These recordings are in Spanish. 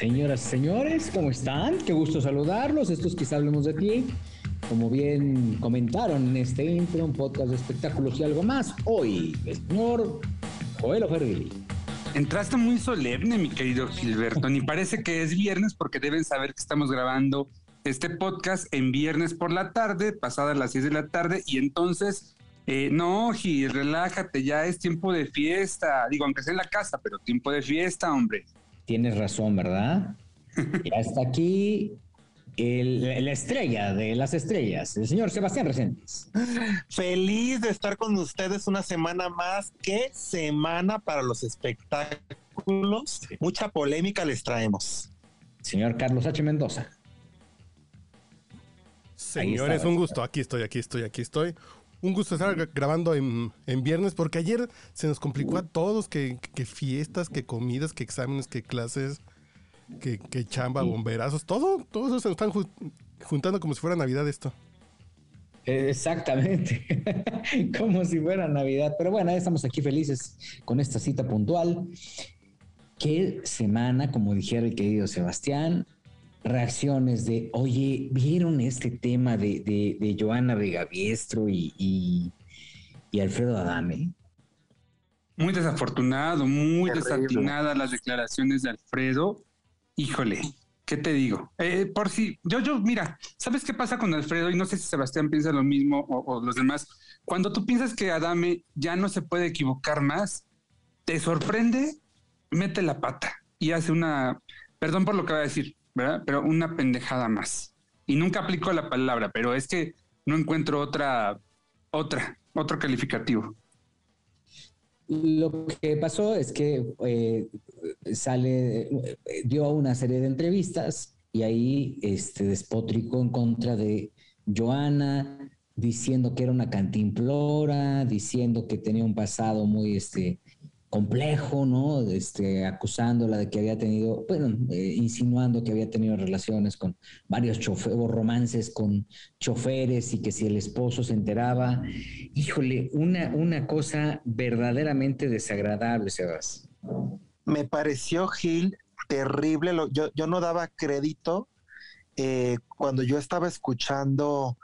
Señoras y señores, ¿cómo están? Qué gusto saludarlos. Estos quizá hablemos de ti. Como bien comentaron en este intro, un podcast de espectáculos y algo más. Hoy, el señor Joel Ferrilli. Entraste muy solemne, mi querido Gilberto. Ni parece que es viernes porque deben saber que estamos grabando este podcast en viernes por la tarde, pasadas las 6 de la tarde, y entonces, eh, no, Gil, relájate, ya es tiempo de fiesta. Digo, aunque sea en la casa, pero tiempo de fiesta, hombre. Tienes razón, ¿verdad? ya está aquí la estrella de las estrellas, el señor Sebastián Recentes. Feliz de estar con ustedes una semana más. ¿Qué semana para los espectáculos? Mucha polémica les traemos. Señor Carlos H. Mendoza. Señores, un gusto. Aquí estoy, aquí estoy, aquí estoy. Un gusto estar grabando en, viernes porque ayer se nos complicó a todos que, que fiestas, que comidas, que exámenes, que clases que, chamba, bomberazos, todo, todo eso se están juntando como si fuera Navidad esto. Exactamente, como si fuera Navidad. Pero bueno, estamos aquí felices con esta cita puntual. Qué semana, como dijera el querido Sebastián, reacciones de, oye, ¿vieron este tema de, de, Joana Vegaviestro y, y, y, Alfredo Adame? Muy desafortunado, muy desatinada las declaraciones de Alfredo híjole, ¿qué te digo? Eh, por si, yo, yo, mira, ¿sabes qué pasa con Alfredo? Y no sé si Sebastián piensa lo mismo o, los demás. Cuando tú piensas que Adame ya no se puede equivocar más, te sorprende, mete la pata y hace una, perdón por lo que voy a decir, ¿verdad? Pero una pendejada más. Y nunca aplico la palabra, pero es que no encuentro otra, otra, otro calificativo. Lo que pasó es que eh, sale, dio una serie de entrevistas y ahí este, despotricó en contra de Joana, diciendo que era una cantimplora, diciendo que tenía un pasado muy este, complejo, ¿no? Este, acusándola de que había tenido, bueno, eh, insinuando que había tenido relaciones con varios choferes, romances con choferes y que si el esposo se enteraba, híjole, una, una cosa verdaderamente desagradable, Sebas. Me pareció, Gil, terrible, yo, yo no daba crédito eh, cuando yo estaba escuchando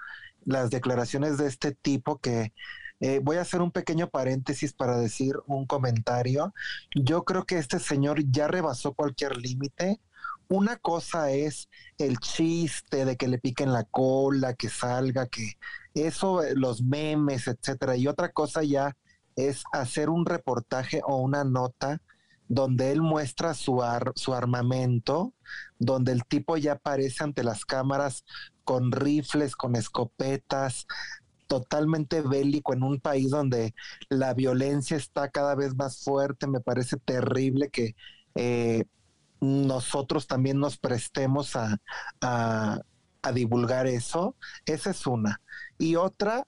las declaraciones de este tipo que eh, voy a hacer un pequeño paréntesis para decir un comentario. Yo creo que este señor ya rebasó cualquier límite. Una cosa es el chiste de que le piquen la cola, que salga, que eso, eh, los memes, etcétera. Y otra cosa ya es hacer un reportaje o una nota donde él muestra su, su armamento, donde el tipo ya aparece ante las cámaras con rifles, con escopetas, totalmente bélico en un país donde la violencia está cada vez más fuerte. Me parece terrible que eh, nosotros también nos prestemos a, a, a divulgar eso. Esa es una. Y otra,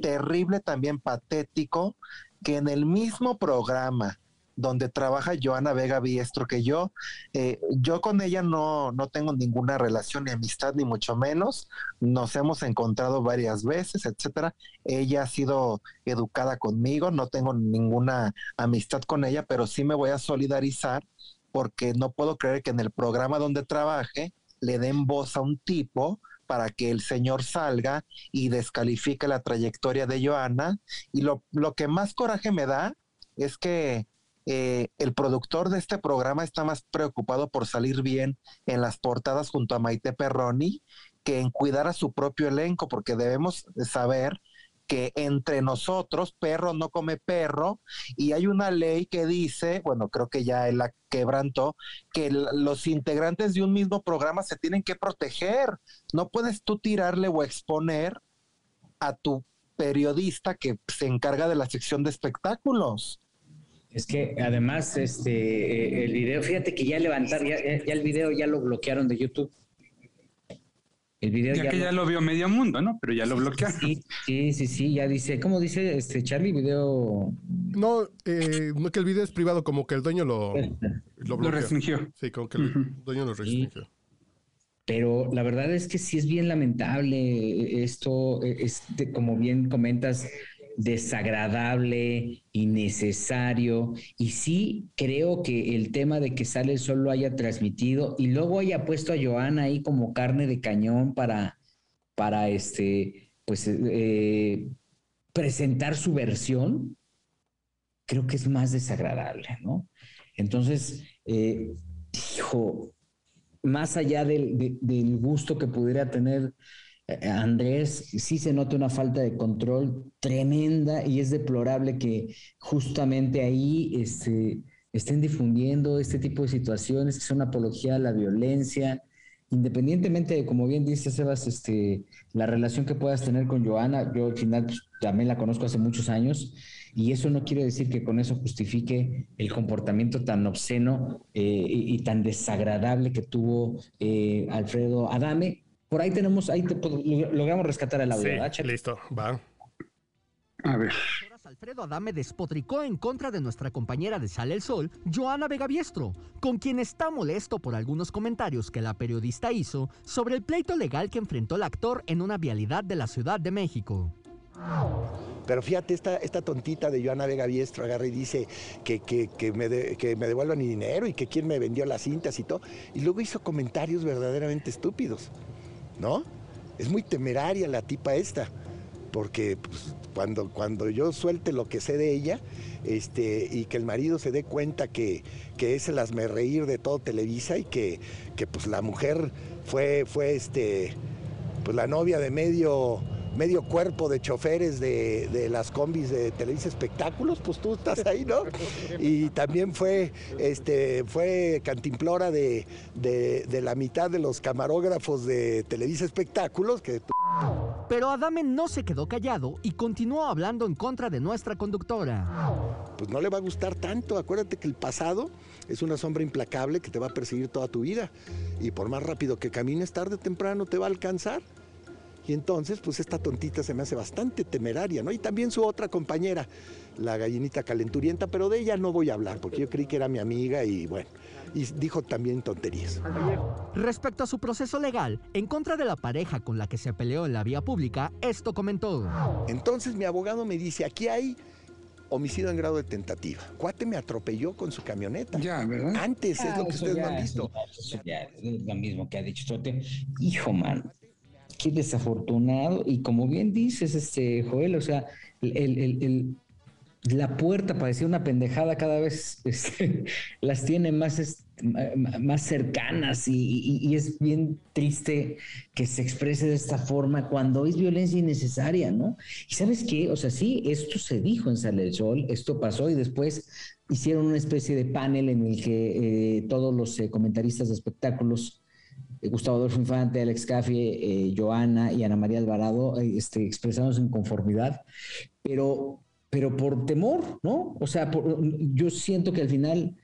terrible también patético, que en el mismo programa donde trabaja Joana Vega Biestro, que yo, eh, yo con ella no, no tengo ninguna relación ni amistad, ni mucho menos. Nos hemos encontrado varias veces, etcétera. Ella ha sido educada conmigo, no tengo ninguna amistad con ella, pero sí me voy a solidarizar porque no puedo creer que en el programa donde trabaje le den voz a un tipo para que el señor salga y descalifique la trayectoria de Joana. Y lo, lo que más coraje me da es que eh, el productor de este programa está más preocupado por salir bien en las portadas junto a Maite Perroni que en cuidar a su propio elenco, porque debemos saber que entre nosotros perro no come perro y hay una ley que dice, bueno, creo que ya él la quebrantó, que los integrantes de un mismo programa se tienen que proteger. No puedes tú tirarle o exponer a tu periodista que se encarga de la sección de espectáculos. Es que además, este, eh, el video, fíjate que ya levantaron, ya, el video ya lo bloquearon de YouTube. El video ya, que ya lo vio medio mundo, ¿no? Pero ya lo bloquearon. Sí, sí, sí, ya dice, ¿cómo dice este Charlie? Video. No, eh, no que el video es privado, como que el dueño lo, lo, restringió. Sí, como que el dueño lo restringió. Pero la verdad es que sí es bien lamentable esto, es, como bien comentas, desagradable, innecesario. Y sí creo que el tema de que sale el sol lo haya transmitido y luego haya puesto a Joana ahí como carne de cañón para, para este, pues, eh, presentar su versión, creo que es más desagradable, ¿no? Entonces, eh, hijo, más allá del, del gusto que pudiera tener Andrés, sí se nota una falta de control tremenda y es deplorable que justamente ahí este, estén difundiendo este tipo de situaciones que son apología a la violencia, independientemente de, como bien dice Sebas, este, la relación que puedas tener con Joana, yo al final pues, también la conozco hace muchos años y eso no quiere decir que con eso justifique el comportamiento tan obsceno eh, y, tan desagradable que tuvo eh, Alfredo Adame, por ahí tenemos, ahí logramos rescatar el audio. Sí, listo, va. A ver. Alfredo Adame despotricó en contra de nuestra compañera de Sale el Sol, Joana Vega Biestro, con quien está molesto por algunos comentarios que la periodista hizo sobre el pleito legal que enfrentó el actor en una vialidad de la Ciudad de México. Pero fíjate, esta, esta tontita de Joana Vega Biestro agarra y dice que, que, me que me devuelvan mi dinero y que quién me vendió las cintas y todo. Y luego hizo comentarios verdaderamente estúpidos. ¿No? Es muy temeraria la tipa esta, porque pues, cuando, cuando yo suelte lo que sé de ella, este, y que el marido se dé cuenta que, que es el reír de todo Televisa y que, que pues la mujer fue, fue este, pues la novia de medio medio cuerpo de choferes de, las combis de Televisa Espectáculos, pues tú estás ahí, ¿no? Y también fue, este, fue cantimplora de, de, la mitad de los camarógrafos de Televisa Espectáculos, que... Pero Adame no se quedó callado y continuó hablando en contra de nuestra conductora. Pues no le va a gustar tanto, acuérdate que el pasado es una sombra implacable que te va a perseguir toda tu vida y por más rápido que camines tarde o temprano te va a alcanzar. Y entonces, pues esta tontita se me hace bastante temeraria, ¿no? Y también su otra compañera, la gallinita calenturienta, pero de ella no voy a hablar, porque yo creí que era mi amiga y bueno, y dijo también tonterías. Respecto a su proceso legal, en contra de la pareja con la que se peleó en la vía pública, esto comentó. Entonces mi abogado me dice, aquí hay homicidio en grado de tentativa. Cuate me atropelló con su camioneta. Ya, ¿verdad? Antes es lo que ustedes no han visto. es lo mismo que ha dicho Hijo, man, qué desafortunado. Y como bien dices, este Joel, o sea, la puerta parecía una pendejada cada vez este, las tiene más, más cercanas y, es bien triste que se exprese de esta forma cuando es violencia innecesaria, ¿no? Y sabes qué, o sea, sí, esto se dijo en Sale el Sol, esto pasó y después hicieron una especie de panel en el que eh, todos los eh, comentaristas de espectáculos Gustavo Adolfo Infante, Alex Caffi, eh, Joana y Ana María Alvarado eh, este, expresaron su inconformidad, pero, pero por temor, ¿no? O sea, yo siento que al final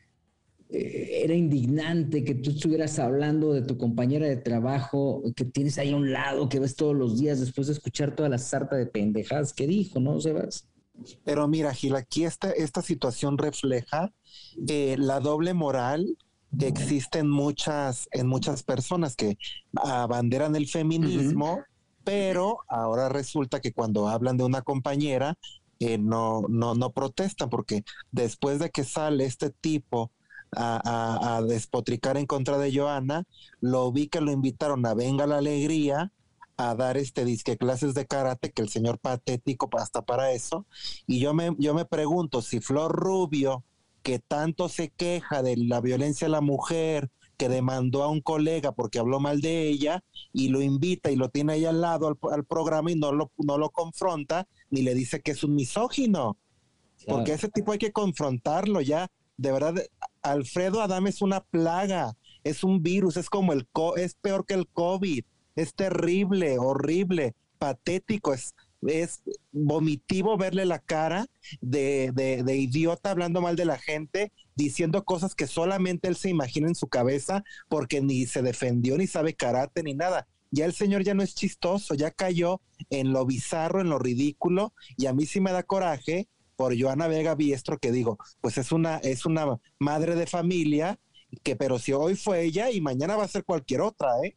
eh, era indignante que tú estuvieras hablando de tu compañera de trabajo que tienes ahí a un lado, que ves todos los días después de escuchar toda la sarta de pendejadas que dijo, ¿no, Sebas? Pero mira, Gil, aquí esta, esta situación refleja la doble moral que existen muchas, en muchas personas que abanderan el feminismo, pero ahora resulta que cuando hablan de una compañera, eh, no, no, no protestan, porque después de que sale este tipo a, despotricar en contra de Joana, lo vi que lo invitaron a Venga la Alegría, a dar este disque clases de karate, que el señor patético hasta para eso. Y yo me, yo me pregunto si Flor Rubio, que tanto se queja de la violencia a la mujer, que demandó a un colega porque habló mal de ella y lo invita y lo tiene ahí al lado al, programa y no lo, no lo confronta ni le dice que es un misógino. Porque ese tipo hay que confrontarlo ya. De verdad, Alfredo Adam es una plaga, es un virus, es como el, es peor que el COVID, es terrible, horrible, patético, es es vomitivo verle la cara de, de, idiota hablando mal de la gente, diciendo cosas que solamente él se imagina en su cabeza porque ni se defendió, ni sabe karate, ni nada. Ya el señor ya no es chistoso, ya cayó en lo bizarro, en lo ridículo, y a mí sí me da coraje por Joana Vega Biestro, que digo, pues es una, es una madre de familia, que pero si hoy fue ella y mañana va a ser cualquier otra, ¿eh?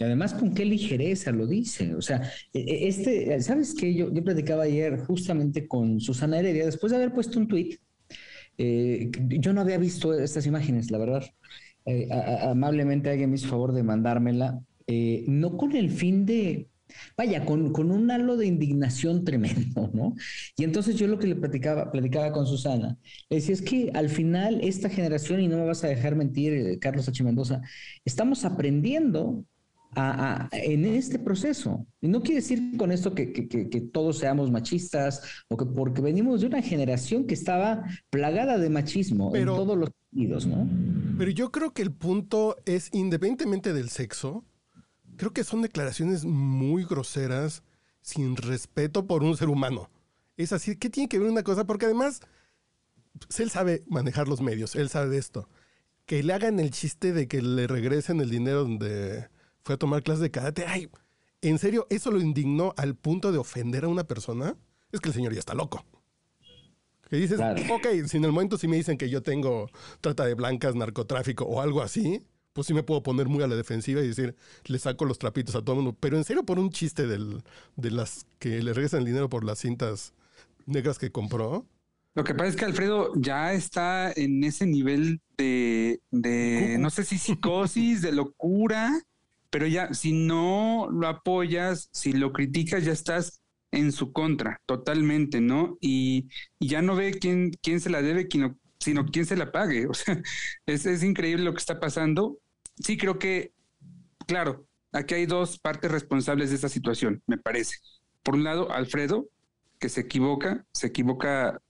Y además, con qué ligereza lo dice. O sea, e, e, este, ¿sabes qué? Yo, yo platicaba ayer justamente con Susana Heredia, después de haber puesto un tweet. Eh, yo no había visto estas imágenes, la verdad. Eh, amablemente alguien me hizo favor de mandármela, eh, no con el fin de, vaya, con, con, un halo de indignación tremendo, ¿no? Y entonces yo lo que le platicaba, platicaba con Susana, decía, es que al final esta generación, y no me vas a dejar mentir, Carlos H. Mendoza, estamos aprendiendo en este proceso. Y no quiere decir con esto que, todos seamos machistas o que porque venimos de una generación que estaba plagada de machismo en todos los sentidos, ¿no? Pero yo creo que el punto es, independientemente del sexo, creo que son declaraciones muy groseras, sin respeto por un ser humano. Es así, ¿qué tiene que ver una cosa? Porque además, pues, él sabe manejar los medios, él sabe de esto. Que le hagan el chiste de que le regresen el dinero donde fue a tomar clases de karate. Ay, ¿en serio eso lo indignó al punto de ofender a una persona? Es que el señor ya está loco. Que dices, ok, si en el momento sí me dicen que yo tengo trata de blancas, narcotráfico o algo así, pues sí me puedo poner muy a la defensiva y decir, le saco los trapitos a todo el mundo. Pero en serio, por un chiste del, de las que le regresan el dinero por las cintas negras que compró. Lo que pasa es que Alfredo ya está en ese nivel de, de no sé si psicosis, de locura, pero ya si no lo apoyas, si lo criticas, ya estás en su contra totalmente, ¿no? Y, ya no ve quién, quién se la debe, sino quién se la pague. O sea, es, es increíble lo que está pasando. Sí, creo que, claro, aquí hay dos partes responsables de esta situación, me parece. Por un lado, Alfredo, que se equivoca, se equivoca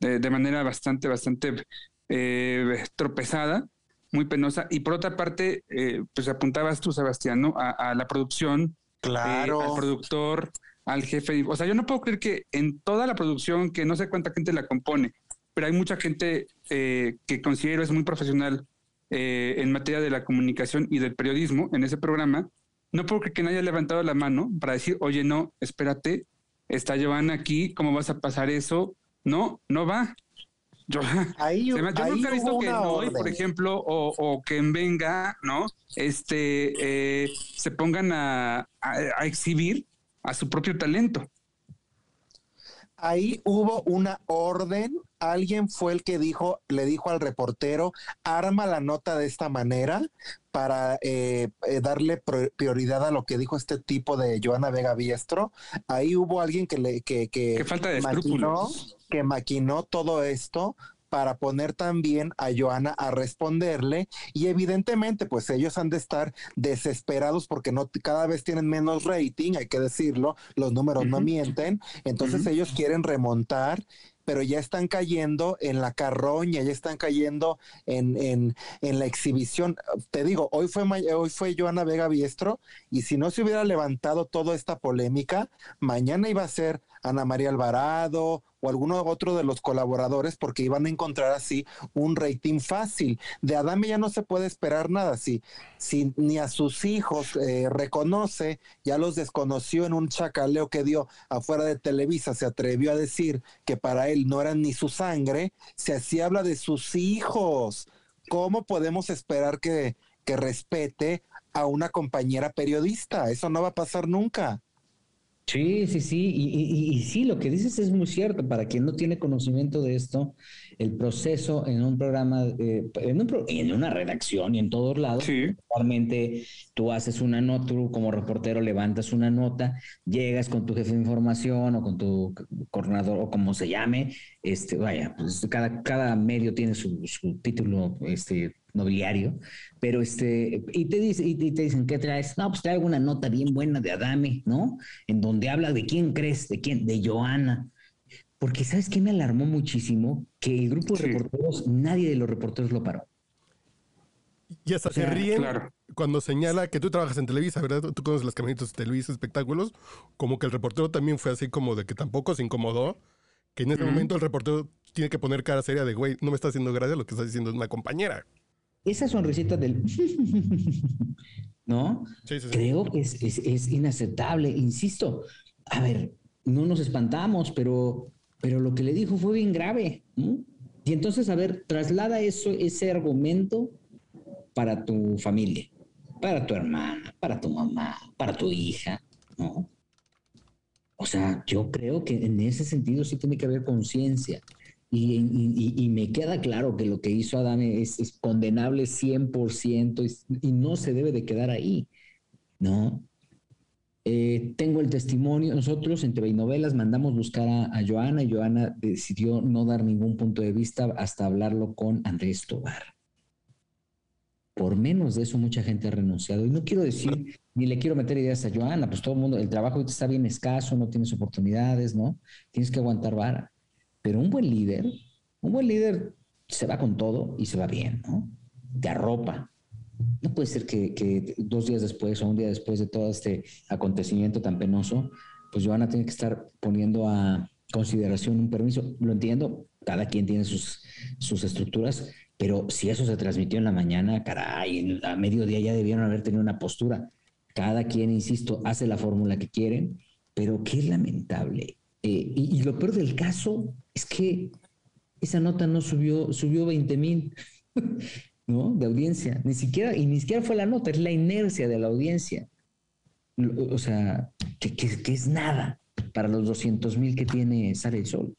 de, de manera bastante, bastante eh, tropezada, muy penosa. Y por otra parte, eh, pues apuntabas tú, Sebastián, ¿no? A, la producción, eh, claro. al productor, al jefe. O sea, yo no puedo creer que en toda la producción, que no sé cuánta gente la compone, pero hay mucha gente eh, que considero es muy profesional en materia de la comunicación y del periodismo en ese programa. No puedo creer que nadie haya levantado la mano para decir, oye, no, espérate, está Giovanna aquí, ¿cómo vas a pasar eso? No, no va. Yo, nunca he visto que hoy, por ejemplo, o, que en Venga, ¿no? Este, eh, se pongan a, exhibir a su propio talento. Ahí hubo una orden, alguien fue el que dijo, le dijo al reportero, arma la nota de esta manera para eh, eh, darle prioridad a lo que dijo este tipo de Joana Vega Biestro. Ahí hubo alguien que le que, que, falta de escrúpulos que maquinó todo esto para poner también a Joana a responderle. Y evidentemente pues ellos han de estar desesperados porque no cada vez tienen menos rating, hay que decirlo, los números no mienten, entonces ellos quieren remontar pero ya están cayendo en la carroña, ya están cayendo en, en, en la exhibición. Te digo, hoy fue, hoy fue Joana Vega Biestro y si no se hubiera levantado toda esta polémica, mañana iba a ser Ana María Alvarado o alguno otro de los colaboradores porque iban a encontrar así un rating fácil. De Adame ya no se puede esperar nada. Si, si ni a sus hijos eh, reconoce, ya los desconoció en un chacaleo que dio afuera de Televisa, se atrevió a decir que para él no eran ni su sangre, si así habla de sus hijos, ¿cómo podemos esperar que, que respete a una compañera periodista? Eso no va a pasar nunca. Sí, sí, sí, y, y, sí, lo que dices es muy cierto. Para quien no tiene conocimiento de esto, el proceso en un programa, eh, en, un en, una redacción y en todos lados, normalmente tú haces una nota, tú como reportero levantas una nota, llegas con tu jefe de información o con tu coordinador o como se llame, este, vaya, pues cada, cada medio tiene su, su título este, nobiliario, pero este, y te, dice, y te dicen, ¿qué traes? No, pues traigo una nota bien buena de Adame, ¿no? En donde habla de quién crees, de quién, de Joana. Porque ¿sabes qué me alarmó muchísimo? Que el grupo de reporteros, nadie de los reporteros lo paró. Y hasta O sea, se ríen claro. cuando señala que tú trabajas en Televisa, ¿verdad? Tú conoces las camionetas de Televisa, espectáculos. Como que el reportero también fue así como de que tampoco se incomodó. Que en ese momento el reportero tiene que poner cara seria de, güey, no me está haciendo gracia lo que está diciendo una compañera. Esa sonrisita del... ¿No? Sí, sí, sí. Creo que es, es- es inaceptable, insisto. A ver, no nos espantamos, pero, pero lo que le dijo fue bien grave. ¿no? Y entonces, a ver, traslada eso, ese argumento para tu familia, para tu hermana, para tu mamá, para tu hija, ¿no? O sea, yo creo que en ese sentido sí tiene que haber conciencia. Y, me queda claro que lo que hizo Adame es, condenable 100% y, y no se debe de quedar ahí, ¿no? Eh, tengo el testimonio, nosotros en TV Novelas mandamos buscar a, a Joana y Joana decidió no dar ningún punto de vista hasta hablarlo con Andrés Tobar. Por menos de eso mucha gente ha renunciado. Y no quiero decir, ni le quiero meter ideas a Joana, pues todo el mundo, el trabajo está bien escaso, no tienes oportunidades, ¿no? Tienes que aguantar vara. Pero un buen líder, un buen líder se va con todo y se va bien, ¿no? Te arropa. No puede ser que, que dos días después o un día después de todo este acontecimiento tan penoso, pues Joana tiene que estar poniendo a consideración un permiso. Lo entiendo, cada quien tiene sus, sus estructuras, pero si eso se transmitió en la mañana, caray, a mediodía ya debieron haber tenido una postura. Cada quien, insisto, hace la fórmula que quieren, pero qué lamentable. Eh, y, y lo peor del caso es que esa nota no subió, subió 20 mil, ¿no? De audiencia. Ni siquiera, y ni siquiera fue la nota, es la inercia de la audiencia. O sea, que, que- es nada para los 200 mil que tiene el Sol.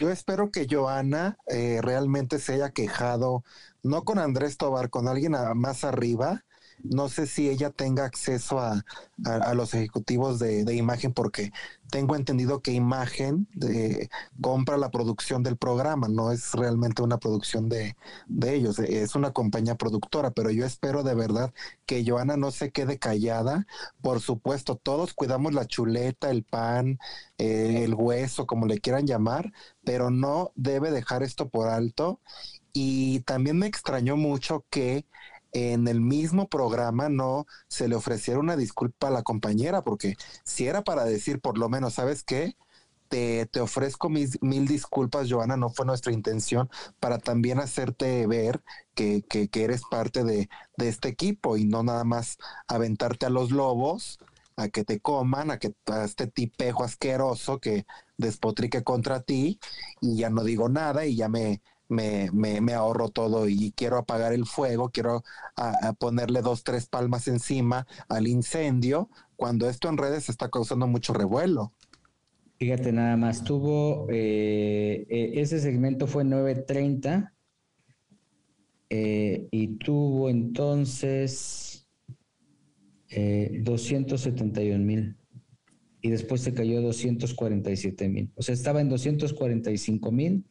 Yo espero que Joana eh, realmente se haya quejado, no con Andrés Tobar, con alguien más arriba. No sé si ella tenga acceso a, a- los ejecutivos de, de imagen, porque tengo entendido que imagen eh, compra la producción del programa, no es realmente una producción de, de ellos, eh, es una compañía productora, pero yo espero de verdad que Joana no se quede callada. Por supuesto, todos cuidamos la chuleta, el pan, eh, el hueso, como le quieran llamar, pero no debe dejar esto por alto. Y también me extrañó mucho que en el mismo programa no se le ofreciera una disculpa a la compañera, porque si era para decir por lo menos, ¿sabes qué? Te, te ofrezco mis mil disculpas, Joana, no fue nuestra intención, para también hacerte ver que, que- que eres parte de, de este equipo y no nada más aventarte a los lobos, a que te coman, a que a este tipejo asqueroso que despotrique contra ti y ya no digo nada y ya me, me, me, ahorro todo y quiero apagar el fuego, quiero a- a ponerle dos, tres palmas encima al incendio, cuando esto en redes está causando mucho revuelo. Fíjate, nada más, tuvo, eh, eh, ese segmento fue 9.30 eh, y tuvo entonces eh, 271 mil y después se cayó a 247 mil. O sea, estaba en 245 mil,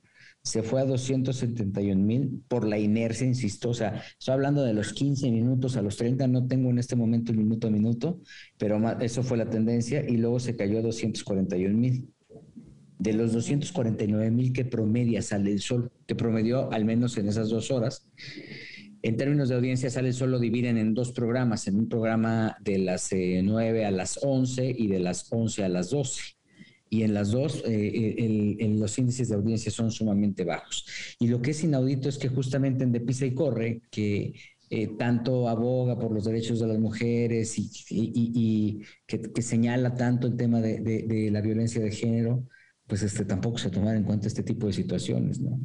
se fue a 271 mil por la inercia, insisto. O sea, estoy hablando de los 15 minutos a los 30, no tengo en este momento el minuto a minuto, pero eso fue la tendencia y luego se cayó a 241 mil. De los 249 mil que promedia Sale el Sol, que promedió al menos en esas dos horas, en términos de audiencia, Sale el Sol lo dividen en dos programas, en un programa de las eh, 9 a las 11 y de las 11 a las 12. Y en las dos, eh, el- el- los índices de audiencia son sumamente bajos. Y lo que es inaudito es que justamente en De Pisa y Corre, que eh, tanto aboga por los derechos de las mujeres y, y- y- y que, que señala tanto el tema de, de- de la violencia de género, pues este, tampoco se tomar en cuenta este tipo de situaciones, ¿no?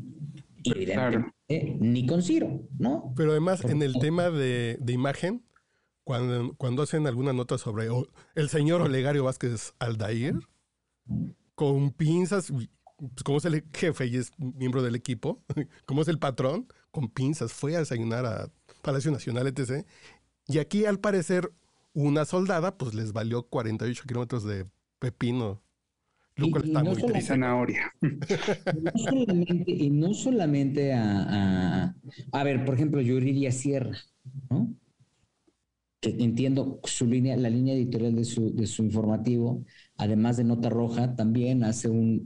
Y evidentemente, ni con Ciro, ¿no? Pero además, Por en el tema de, de imagen, cuando, cuando hacen alguna nota sobre el señor Olegario Vázquez Aldair, con pinzas, pues, como es el jefe y es miembro del equipo, como es el patrón, con pinzas, fue a desayunar a Palacio Nacional, etc. Y aquí, al parecer, una soldada, pues les valió 48 kilómetros de pepino. Lo cual y está no muy triste. zanahoria. no solamente, y no solamente a, a, a ver, por ejemplo, Yuridia Sierra, ¿no? Que entiendo su línea, la línea editorial de su, de su informativo, además de Nota Roja, también hace un,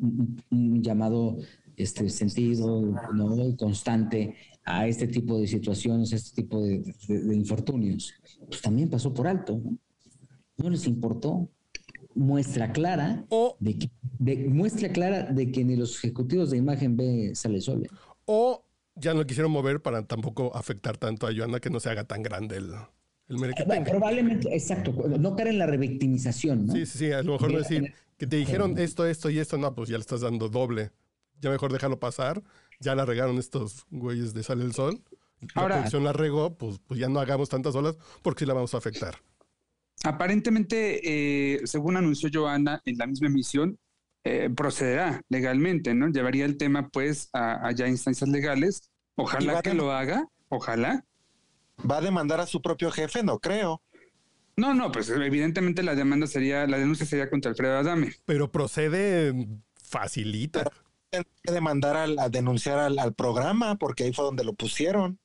un- un llamado este sentido ¿no? constante a este tipo de situaciones, a este tipo de, infortunios, pues también pasó por alto. No, les importó. Muestra clara de, que, muestra clara de que ni los ejecutivos de imagen B sale sol. O ya no quisieron mover para tampoco afectar tanto a Joana que no se haga tan grande el, el Probablemente, exacto, no caer en la revictimización, ¿no? Sí, sí, sí, a lo mejor decir que te dijeron esto, esto y esto, no, pues ya le estás dando doble. Ya mejor déjalo pasar ya la regaron estos güeyes de Sale el Sol. La producción la regó, pues, pues ya no hagamos tantas olas porque sí la vamos a afectar. Aparentemente, eh, según anunció Joana en la misma emisión, eh, procederá legalmente, ¿no? Llevaría el tema pues a, ya instancias legales. Ojalá que lo haga, ojalá. ¿Va a demandar a su propio jefe? No creo. No, no, pues evidentemente la demanda sería, la denuncia sería contra Alfredo Adame. Pero procede facilita que demandar al, a denunciar al, programa, porque ahí fue donde lo pusieron.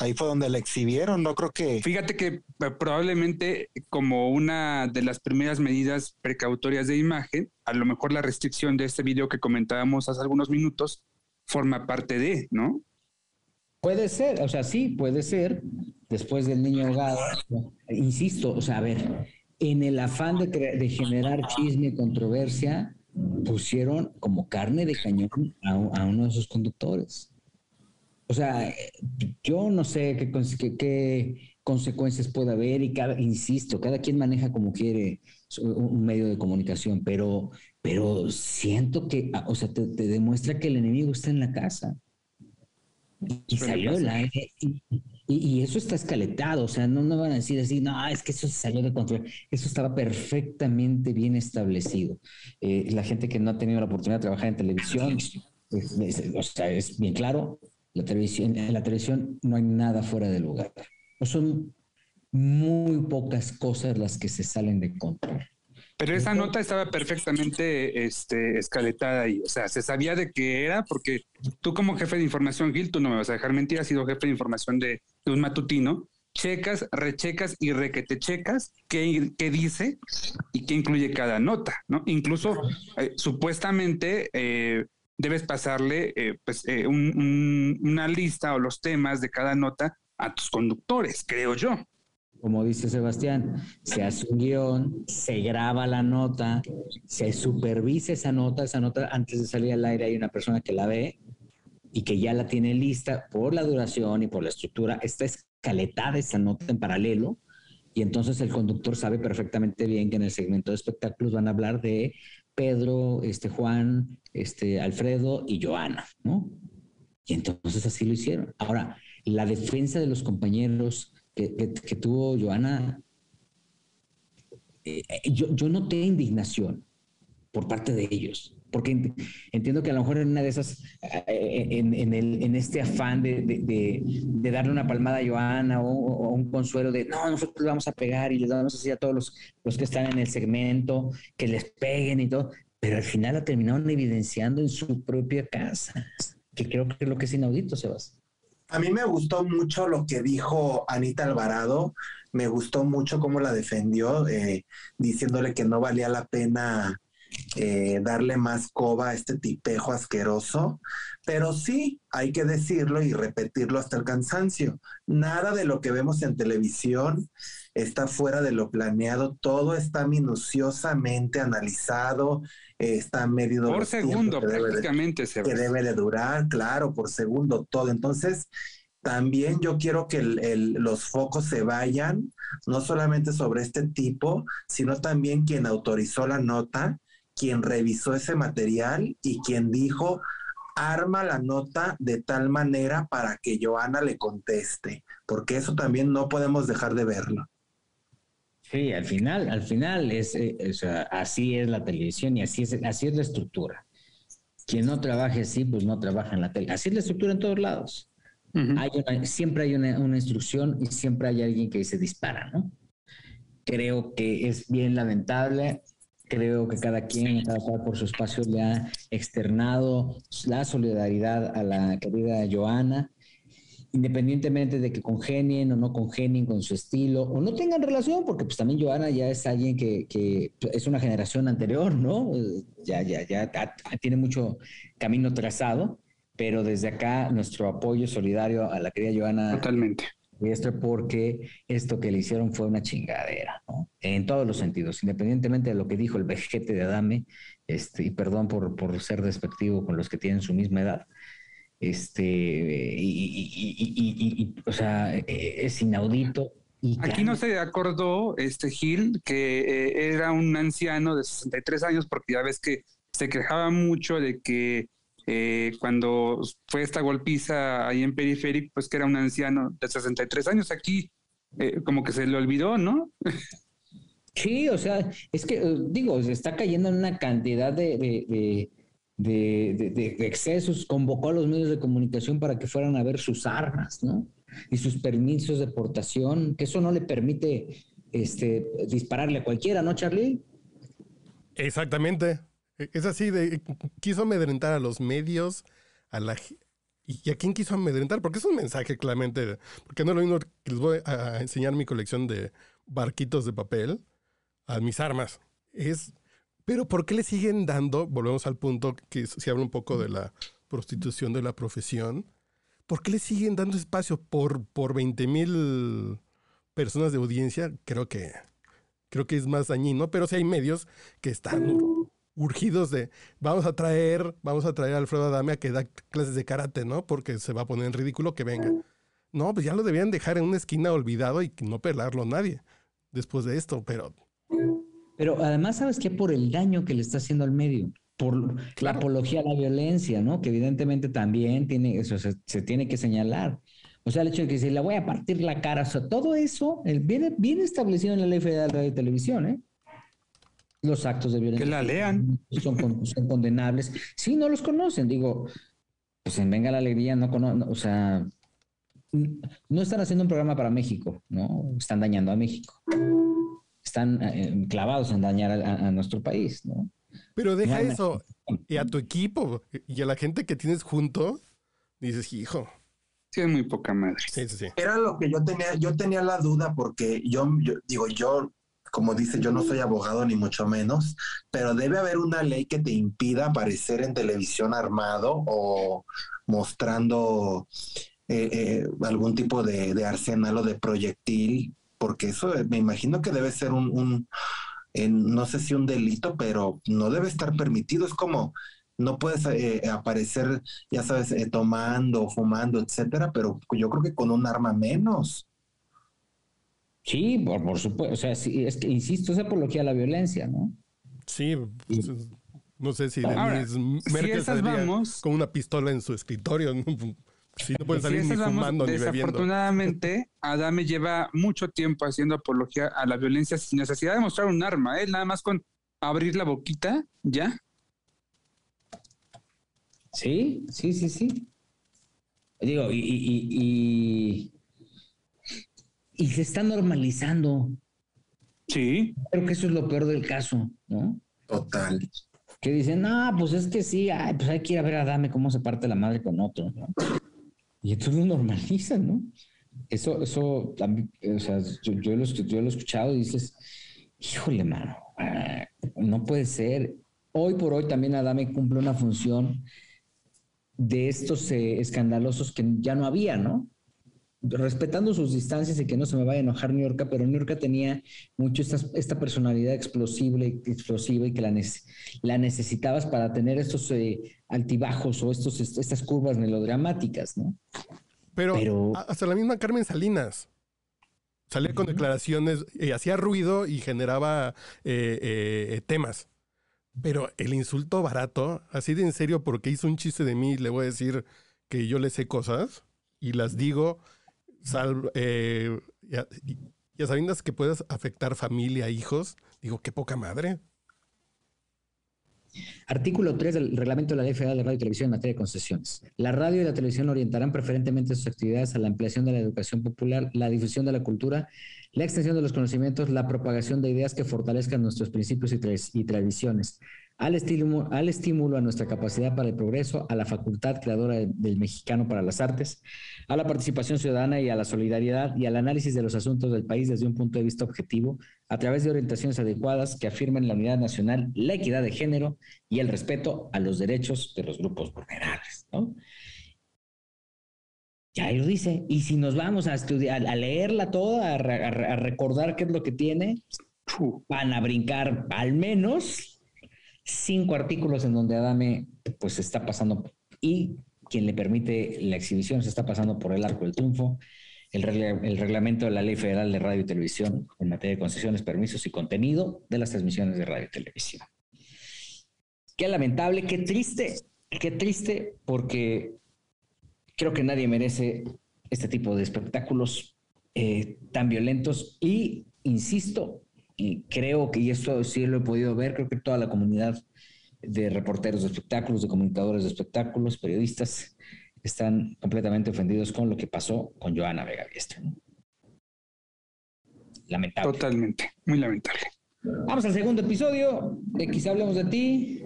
Ahí fue donde le exhibieron, no creo que... Fíjate que eh, probablemente como una de las primeras medidas precautorias de imagen, a lo mejor la restricción de este video que comentábamos hace algunos minutos forma parte de, ¿no? Puede ser, o sea, sí, puede ser, después del niño ahogado, insisto, o sea, a ver, en el afán de, generar chisme, controversia, pusieron como carne de cañón a, uno de sus conductores. O sea, yo no sé qué, consecuencias puede haber y insisto, cada quien maneja como quiere un medio de comunicación, pero, pero siento que, o sea, te, demuestra que el enemigo está en la casa. Y salió la, y, eso está escaletado, o sea, no, no van a decir así, no, es que eso se salió de control. Eso estaba perfectamente bien establecido. Eh, la gente que no ha tenido la oportunidad de trabajar en televisión, o sea, es bien claro, la televisión, en la televisión no hay nada fuera de lugar. Son muy pocas cosas las que se salen de control. Pero esa nota estaba perfectamente este, escaletada ahí. O sea, se sabía de qué era, porque tú como jefe de información, Gil, tú no me vas a dejar mentir, has sido jefe de información de, un matutino. Checas, rechecas y requete checas qué, qué dice y qué incluye cada nota, ¿no? Incluso eh, supuestamente eh, debes pasarle eh, pues, una lista o los temas de cada nota a tus conductores, creo yo como dice Sebastián, se hace un guion, se graba la nota, se supervisa esa nota, esa nota antes de salir al aire hay una persona que la ve y que ya la tiene lista por la duración y por la estructura, está escaletada esa nota en paralelo y entonces el conductor sabe perfectamente bien que en el segmento de espectáculos van a hablar de Pedro, este Juan, este Alfredo y Joana, ¿no? Y entonces así lo hicieron. Ahora, la defensa de los compañeros que, tuvo Joana, eh, eh, yo, yo noté indignación por parte de ellos, porque entiendo que a lo mejor en una de esas, eh, en, este afán de, darle una palmada a Joana o, un consuelo de, no, nosotros vamos a pegar y les damos así a todos los, los que están en el segmento, que les peguen y todo, pero al final la terminaron evidenciando en su propia casa, que creo que es lo que es inaudito, Sebas. A mí me gustó mucho lo que dijo Anita Alvarado, me gustó mucho cómo la defendió, eh, diciéndole que no valía la pena eh, darle más coba a este tipejo asqueroso, pero sí, hay que decirlo y repetirlo hasta el cansancio. Nada de lo que vemos en televisión está fuera de lo planeado, todo está minuciosamente analizado, está medido. Por segundo, prácticamente. se que debe de durar, claro, por segundo, todo. Entonces, también yo quiero que los focos se vayan, no solamente sobre este tipo, sino también quien autorizó la nota, quien revisó ese material y quien dijo, arma la nota de tal manera para que Joana le conteste, porque eso también no podemos dejar de verlo. Sí, al final, al final es, eh, así es la televisión y así es, así es la estructura. Quien no trabaje así, pues no trabaja en la tele. Así es la estructura en todos lados. siempre hay una, una, instrucción y siempre hay alguien que se dispara, ¿no? Creo que es bien lamentable. Creo que cada quien, cada cual por su espacio, le ha externado la solidaridad a la querida Joana independientemente de que congenien o no congenien con su estilo o no tengan relación, porque pues también Joana ya es alguien que, que es una generación anterior, ¿no? Ya, ya, ya tiene mucho camino trazado, pero desde acá nuestro apoyo solidario a la querida Joana. Totalmente. Esto porque esto que le hicieron fue una chingadera, ¿no? En todos los sentidos, independientemente de lo que dijo el vejete de Adame, este, y perdón por, por ser despectivo con los que tienen su misma edad, este, y, o sea, es inaudito. Aquí no se acordó, este Gil, que eh, era un anciano de 63 años, porque ya ves que se quejaba mucho de que eh, cuando fue esta golpiza ahí en Periférico, pues que era un anciano de 63 años. Aquí eh, como que se le olvidó, ¿no? Sí, o sea, es que, digo, se está cayendo en una cantidad de de, excesos, convocó a los medios de comunicación para que fueran a ver sus armas, ¿no? Y sus permisos de portación, que eso no le permite este, dispararle a cualquiera, ¿no, Charlie? Exactamente. E, es así, de, quiso amedrentar a los medios, a la... ¿Y a quién quiso amedrentar? Porque es un mensaje claramente, porque no es lo mismo que les voy a enseñar mi colección de barquitos de papel a mis armas. Es pero ¿por qué le siguen dando, volvemos al punto que se habla un poco de la prostitución de la profesión, ¿por qué le siguen dando espacio por, por 20 mil personas de audiencia? Creo que, creo que es más dañino, pero sí hay medios que están urgidos de vamos a traer, vamos a traer a Alfredo Adame a que da clases de karate, ¿no? Porque se va a poner en ridículo que venga. No, pues ya lo debían dejar en una esquina olvidado y no pelarlo a nadie después de esto, pero pero además, ¿sabes qué? Por el daño que le está haciendo al medio, por la apología a la violencia, ¿no? Que evidentemente también tiene, eso se, tiene que señalar. O sea, el hecho de que se le voy a partir la cara, o sea, todo eso viene, bien establecido en la Ley Federal de Radio y Televisión, ¿eh? Los actos de violencia. Que la lean. Son, son condenables. Sí, no los conocen, digo, pues en Venga la Alegría no conocen, o sea, no están haciendo un programa para México, ¿no? Están dañando a México están eh, clavados en dañar a, nuestro país, ¿no? Pero deja eso, y a tu equipo, y a la gente que tienes junto, dices, hijo. Sí, muy poca madre. Sí, sí, sí. Era lo que yo tenía, yo tenía la duda porque yo, digo, yo, como dice, yo no soy abogado ni mucho menos, pero debe haber una ley que te impida aparecer en televisión armado o mostrando eh, eh, algún tipo de, de, arsenal o de proyectil porque eso eh, me imagino que debe ser un, no sé si un delito, pero no debe estar permitido. Es como, no puedes eh, aparecer, ya sabes, eh, tomando, fumando, etcétera, pero yo creo que con un arma menos. Sí, por, supuesto. O sea, sí, es que, insisto, es apología a la violencia, ¿no? Sí, pues, no sé si Merkel con una pistola en su escritorio. Sí, no pueden salir ni fumando ni bebiendo. Desafortunadamente, Adame lleva mucho tiempo haciendo apología a la violencia sin necesidad de mostrar un arma, ¿eh? nada más con abrir la boquita, ¿ya? Sí, sí, sí, sí. Digo, y, y, y, se está normalizando. Sí. Creo que eso es lo peor del caso, ¿no? Total. Que dicen, no, pues es que sí, ay, pues hay que ir a ver a Adame cómo se parte la madre con otro, ¿no? Y entonces lo normalizan, ¿no? Eso, eso, o sea, yo, lo, yo lo he escuchado y dices, híjole, mano, ah, no puede ser. Hoy por hoy también Adame cumple una función de estos eh, escandalosos que ya no había, ¿no? Respetando sus distancias y que no se me vaya a enojar New York, pero New York tenía mucho esta, esta personalidad explosiva, explosiva y que la, la necesitabas para tener estos eh, altibajos o estos, estas curvas melodramáticas, ¿no? Pero, hasta la misma Carmen Salinas salía con declaraciones, y hacía ruido y generaba eh, eh, temas. Pero el insulto barato, así de en serio, porque hizo un chiste de mí, le voy a decir que yo le sé cosas y las digo sal, eh, ya, sabiendas que puedes afectar familia, hijos, digo, qué poca madre. Artículo 3 del reglamento de la Ley Federal de Radio y Televisión en materia de concesiones. La radio y la televisión orientarán preferentemente sus actividades a la ampliación de la educación popular, la difusión de la cultura, la extensión de los conocimientos, la propagación de ideas que fortalezcan nuestros principios y tradiciones, al estímulo, al estímulo a nuestra capacidad para el progreso, a la facultad creadora del mexicano para las artes, a la participación ciudadana y a la solidaridad y al análisis de los asuntos del país desde un punto de vista objetivo, a través de orientaciones adecuadas que afirmen la unidad nacional, la equidad de género y el respeto a los derechos de los grupos vulnerables. ¿no? Ya lo dice. Y si nos vamos a estudiar, a leerla toda, a, a recordar qué es lo que tiene, van a brincar al menos cinco artículos en donde Adame pues está pasando y quien le permite la exhibición se está pasando por el arco del triunfo. El, reglamento de la Ley Federal de Radio y Televisión en materia de concesiones, permisos y contenido de las transmisiones de radio y televisión. Qué lamentable, qué triste, qué triste, porque creo que nadie merece este tipo de espectáculos eh, tan violentos y, insisto, y creo que, y esto sí lo he podido ver, creo que toda la comunidad de reporteros de espectáculos, de comunicadores de espectáculos, periodistas, están completamente ofendidos con lo que pasó con Joana Vega Biestra. Lamentable. Totalmente, muy lamentable. Vamos al segundo episodio de Quizá hablemos de ti.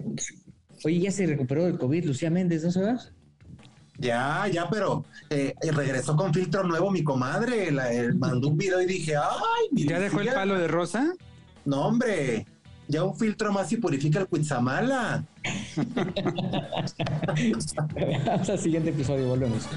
Oye, ya se recuperó del COVID Lucía Méndez, ¿no sabes? Ya, ya, pero eh, regresó con filtro nuevo mi comadre. La, mandó un video y dije, ¡ay! ¿Ya dejó el palo de rosa? No, hombre. Ya un filtro más y purifica el Cuitzamala. Hasta el siguiente episodio, volvemos.